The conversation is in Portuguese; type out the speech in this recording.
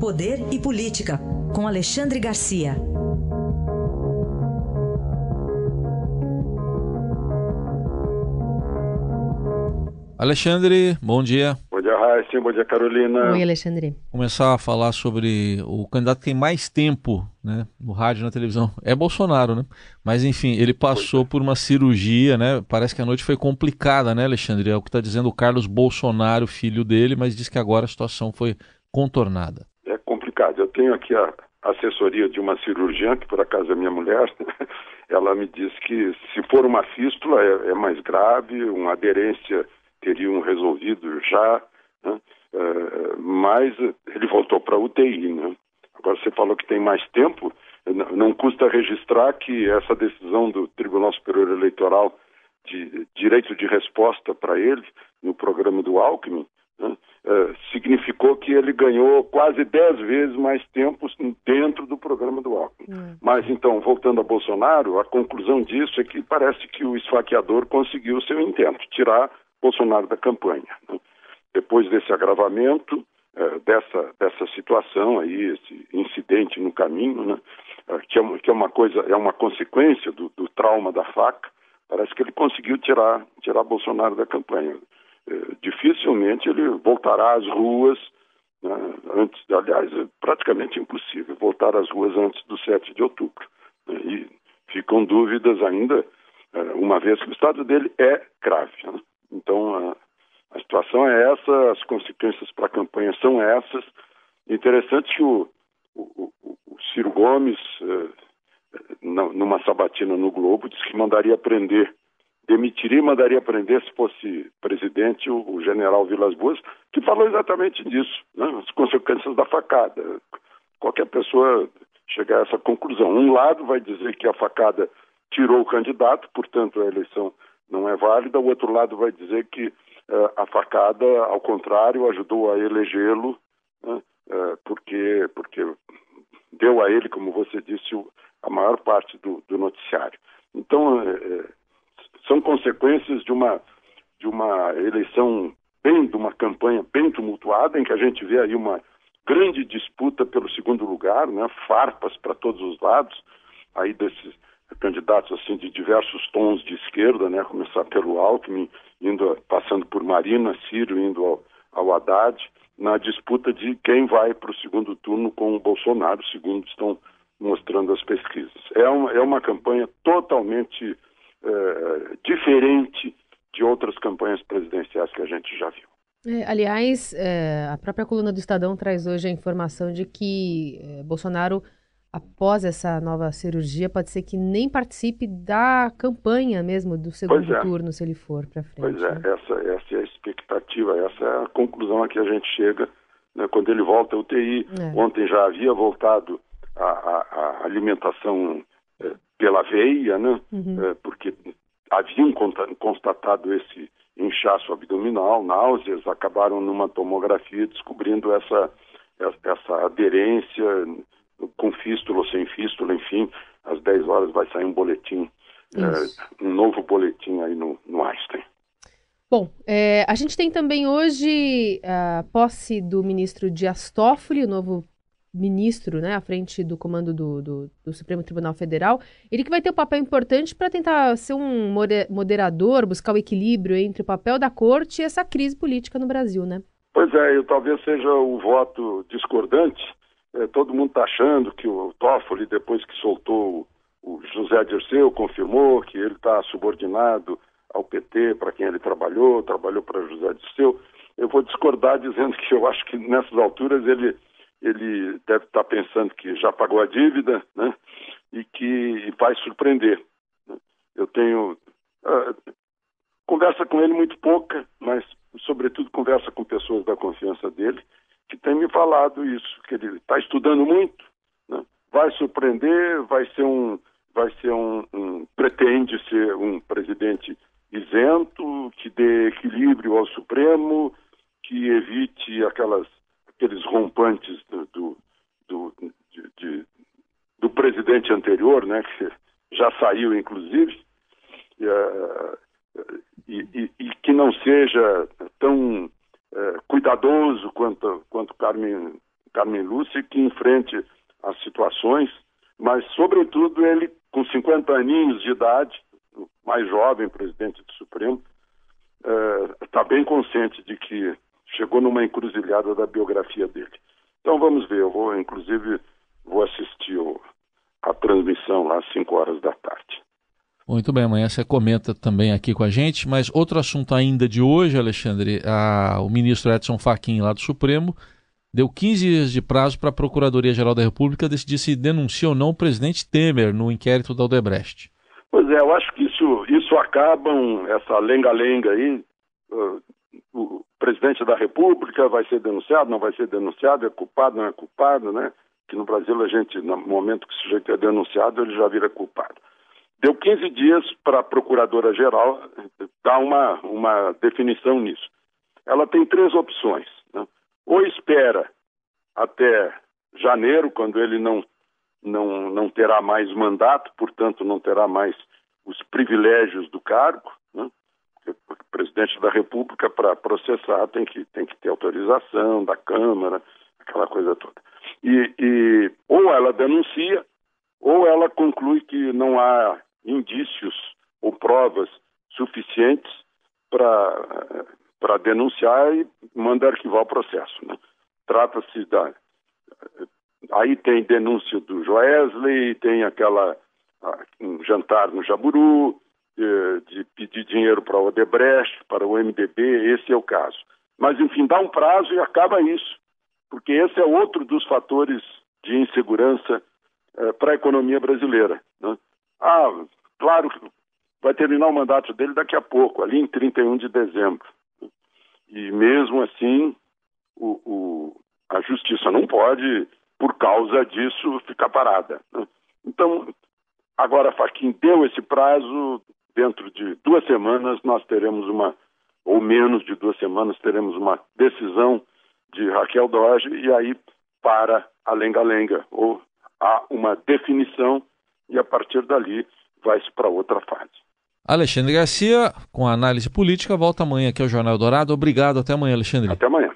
Poder e Política, com Alexandre Garcia. Alexandre, bom dia. Bom dia, Raíssa. Bom dia, Carolina. Oi, Alexandre. Começar a falar sobre o candidato que tem mais tempo né, no rádio e na televisão. É Bolsonaro, né? Mas, enfim, ele passou por uma cirurgia, né? Parece que a noite foi complicada, né, Alexandre? É o que está dizendo o Carlos Bolsonaro, filho dele, mas diz que agora a situação foi contornada complicado. Eu tenho aqui a assessoria de uma cirurgiã, que por acaso é minha mulher, ela me disse que se for uma fístula é, é mais grave, uma aderência teriam resolvido já, né? é, mas ele voltou para UTI. Né? Agora você falou que tem mais tempo, não custa registrar que essa decisão do Tribunal Superior Eleitoral de direito de resposta para ele no programa do Alckmin né? É, significou que ele ganhou quase dez vezes mais tempo dentro do programa do Alckmin. Hum. Mas então, voltando a Bolsonaro, a conclusão disso é que parece que o esfaqueador conseguiu o seu intento, tirar Bolsonaro da campanha. Né? Depois desse agravamento, é, dessa, dessa situação aí, esse incidente no caminho, né? É, que, é, que é uma coisa, é uma consequência do, do trauma da faca, parece que ele conseguiu tirar, tirar Bolsonaro da campanha. Eh, dificilmente ele voltará às ruas né, antes, aliás, é praticamente impossível voltar às ruas antes do 7 de outubro. Né, e ficam dúvidas ainda, eh, uma vez que o estado dele é grave. Né? Então, a, a, situação é essa, as consequências para a campanha são essas. Interessante que o, o, o Ciro Gomes, eh, numa sabatina no Globo, disse que mandaria prender demitiria e mandaria prender, se fosse presidente, o, general Vilas Boas, que falou exatamente disso, né? as consequências da facada. Qualquer pessoa chegar a essa conclusão. Um lado vai dizer que a facada tirou o candidato, portanto a eleição não é válida, o outro lado vai dizer que uh, a facada, ao contrário, ajudou a elegê-lo, né? uh, porque, porque deu a ele, como você disse, a maior parte do, do noticiário. Então, uh, são consequências de uma, de uma eleição bem, de uma campanha bem tumultuada, em que a gente vê aí uma grande disputa pelo segundo lugar, né, farpas para todos os lados, aí desses candidatos assim de diversos tons de esquerda, né, começar pelo Alckmin, indo, passando por Marina, Ciro, indo ao, ao Haddad, na disputa de quem vai para o segundo turno com o Bolsonaro, segundo estão mostrando as pesquisas. É uma, é uma campanha totalmente eh, diferente de outras campanhas presidenciais que a gente já viu. É, aliás, é, a própria coluna do Estadão traz hoje a informação de que é, Bolsonaro, após essa nova cirurgia, pode ser que nem participe da campanha mesmo do segundo é. turno, se ele for para frente. Pois é, né? essa, essa é a expectativa, essa é a conclusão a que a gente chega né, quando ele volta à UTI. É. Ontem já havia voltado a, a, a alimentação pela veia, né? Uhum. É, porque haviam constatado esse inchaço abdominal, náuseas, acabaram numa tomografia descobrindo essa, essa aderência com fístula ou sem fístula, enfim, às 10 horas vai sair um boletim, é, um novo boletim aí no, no Einstein. Bom, é, a gente tem também hoje a posse do ministro Dias Toffoli, o novo ministro, né, à frente do comando do, do, do, Supremo Tribunal Federal, ele que vai ter um papel importante para tentar ser um moderador, buscar o equilíbrio entre o papel da corte e essa crise política no Brasil, né? Pois é, eu talvez seja o voto discordante. É, todo mundo está achando que o Toffoli, depois que soltou o José Dirceu, confirmou que ele está subordinado ao PT, para quem ele trabalhou, trabalhou para José Dirceu. Eu vou discordar dizendo que eu acho que nessas alturas ele ele deve estar pensando que já pagou a dívida, né? E que vai surpreender. Eu tenho uh, conversa com ele muito pouca, mas sobretudo conversa com pessoas da confiança dele que têm me falado isso, que ele está estudando muito, né? vai surpreender, vai ser um, vai ser um, um pretende ser um presidente isento, que dê equilíbrio ao Supremo, que evite aquelas aqueles rompantes do, do, do, de, de, do presidente anterior, né, que já saiu, inclusive, eh, e, e, e que não seja tão é, cuidadoso quanto, quanto Carmen Carmen Lúcia, que enfrente as situações, mas, sobretudo, ele, com 50 aninhos de idade, o mais jovem presidente do Supremo, está é, bem consciente de que chegou numa encruzilhada da biografia dele. Então vamos ver, eu vou, inclusive, vou assistir o, a transmissão lá às 5 horas da tarde. Muito bem, amanhã você comenta também aqui com a gente, mas outro assunto ainda de hoje, Alexandre, a, o ministro Edson Fachin lá do Supremo deu 15 dias de prazo para a Procuradoria-Geral da República decidir se denuncia ou não o presidente Temer no inquérito da Odebrecht. Pois é, eu acho que isso, isso acaba, essa lenga-lenga aí, uh, o presidente da República vai ser denunciado, não vai ser denunciado, é culpado, não é culpado, né? Que no Brasil a gente, no momento que o sujeito é denunciado, ele já vira culpado. Deu 15 dias para a Procuradora-Geral dar uma, uma definição nisso. Ela tem três opções. Né? Ou espera até janeiro, quando ele não, não, não terá mais mandato, portanto, não terá mais os privilégios do cargo. Né? O presidente da República, para processar, tem que, tem que ter autorização da Câmara, aquela coisa toda. E, e ou ela denuncia, ou ela conclui que não há indícios ou provas suficientes para denunciar e manda arquivar o processo. Né? Trata-se da. Aí tem denúncia do Joesley, tem aquela um jantar no Jaburu, eh, de pedir dinheiro para o Odebrecht, para o MDB, esse é o caso. Mas, enfim, dá um prazo e acaba isso, porque esse é outro dos fatores de insegurança eh, para a economia brasileira. Né? Ah, claro vai terminar o mandato dele daqui a pouco, ali em 31 de dezembro. E mesmo assim, o, o, a justiça não pode, por causa disso, ficar parada. Né? Então, agora Faquin deu esse prazo, dentro de duas semanas nós teremos uma, ou menos de duas semanas, teremos uma decisão de Raquel Doge e aí para a lenga-lenga, ou há uma definição e a partir dali vai-se para outra fase. Alexandre Garcia, com a análise política, volta amanhã aqui ao Jornal Dourado. Obrigado, até amanhã, Alexandre. Até amanhã.